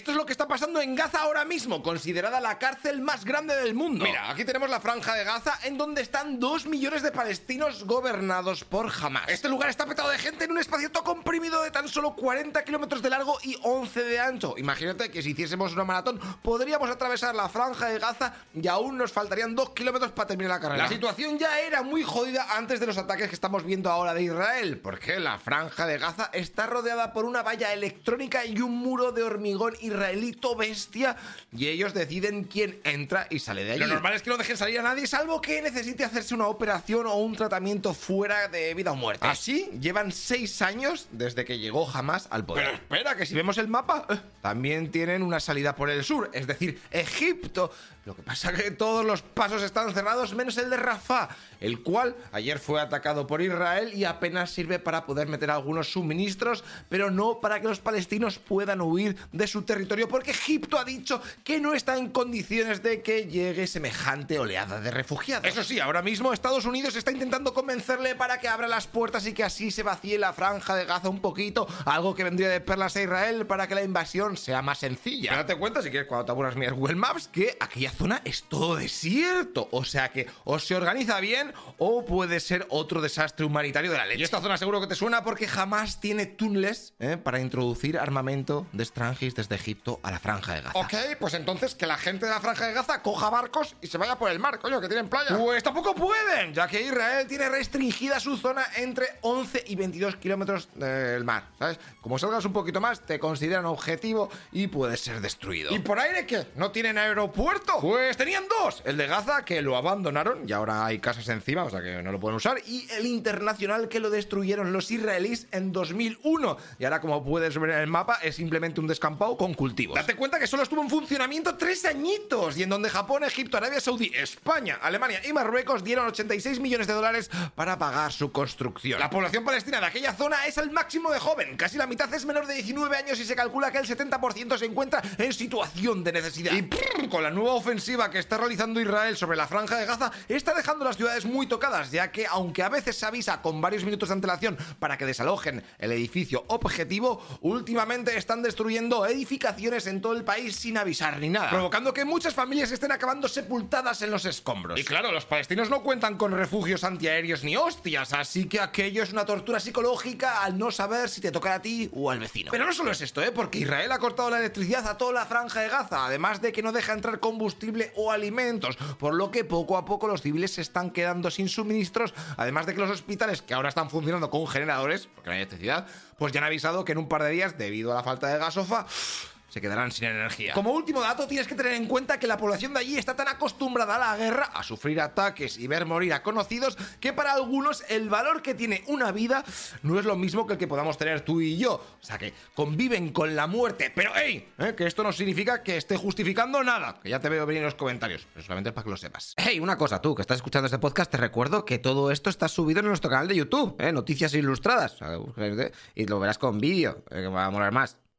esto es lo que está pasando en Gaza ahora mismo, considerada la cárcel más grande del mundo. Mira, aquí tenemos la franja de Gaza en donde están dos millones de palestinos gobernados por Hamas. Este lugar está petado de gente en un espacio todo comprimido de tan solo 40 kilómetros de largo y 11 de ancho. Imagínate que si hiciésemos una maratón podríamos atravesar la franja de Gaza y aún nos faltarían dos kilómetros para terminar la carrera. La situación ya era muy jodida antes de los ataques que estamos viendo ahora de Israel, porque la franja de Gaza está rodeada por una valla electrónica y un muro de hormigón israelito bestia y ellos deciden quién entra y sale de allí. Lo normal es que no dejen salir a nadie salvo que necesite hacerse una operación o un tratamiento fuera de vida o muerte. Así llevan seis años desde que llegó jamás al poder. Pero espera, que si vemos el mapa, eh, también tienen una salida por el sur, es decir, Egipto. Lo que pasa es que todos los pasos están cerrados menos el de Rafah, el cual ayer fue atacado por Israel y apenas sirve para poder meter algunos suministros, pero no para que los palestinos puedan huir de su territorio, porque Egipto ha dicho que no está en condiciones de que llegue semejante oleada de refugiados. Eso sí, ahora mismo Estados Unidos está intentando convencerle para que abra las puertas y que así se vacíe la franja de Gaza un poquito, algo que vendría de perlas a Israel para que la invasión sea más sencilla. Date cuenta, si quieres, cuando te aburras mis Google Maps, que aquella zona es todo desierto, o sea que o se organiza bien o puede ser otro desastre humanitario de la leche. Y esta zona seguro que te suena porque jamás tiene túneles ¿eh? para introducir armamento de extranjis desde Egipto a la franja de Gaza. Ok, pues entonces que la gente de la franja de Gaza coja barcos y se vaya por el mar, coño, que tienen playa. Pues tampoco pueden, ya que Israel tiene restringida su zona entre 11 y 22 kilómetros del mar, ¿sabes? Como salgas un poquito más, te consideran objetivo y puedes ser destruido. ¿Y por aire qué? ¿No tienen aeropuerto? Pues tenían dos. El de Gaza, que lo abandonaron y ahora hay casas encima, o sea que no lo pueden usar. Y el internacional, que lo destruyeron los israelíes en 2001. Y ahora, como puedes ver en el mapa, es simplemente un descampado con cultivos. Date cuenta que solo estuvo en funcionamiento tres añitos. Y en donde Japón, Egipto, Arabia Saudí, España, Alemania y Marruecos dieron 86 millones de dólares para pagar su construcción. La población palestina de aquella zona es el máximo de joven. Casi la mitad es menor de 19 años y se calcula que el 70% se encuentra en situación de necesidad. Y con la nueva ofensiva que está realizando Israel sobre la franja de Gaza, está dejando las ciudades muy tocadas, ya que aunque a veces se avisa con varios minutos de antelación para que desalojen el edificio objetivo, últimamente están destruyendo edificaciones en todo el país sin avisar ni nada, provocando que muchas familias estén acabando sepultadas en los escombros. Y claro, los palestinos no cuentan con refugios antiaéreos ni hostias, así que aquello es una tortura psicológica al no saber si te toca a ti o al vecino. Pero no solo es esto, ¿eh? porque Israel ha cortado la electricidad a toda la franja de Gaza, además de que no deja entrar combustible o alimentos, por lo que poco a poco los civiles se están quedando sin suministros, además de que los hospitales que ahora están funcionando con generadores, porque no hay electricidad, pues ya han avisado que en un par de días, debido a la falta de gasofa, se quedarán sin energía. Como último dato, tienes que tener en cuenta que la población de allí está tan acostumbrada a la guerra, a sufrir ataques y ver morir a conocidos, que para algunos el valor que tiene una vida no es lo mismo que el que podamos tener tú y yo. O sea que conviven con la muerte. Pero, hey, ¿eh? que esto no significa que esté justificando nada. Que ya te veo venir en los comentarios. Pero solamente para que lo sepas. Hey, una cosa, tú que estás escuchando este podcast, te recuerdo que todo esto está subido en nuestro canal de YouTube, ¿eh? Noticias Ilustradas. Y lo verás con vídeo, ¿eh? que va a molar más.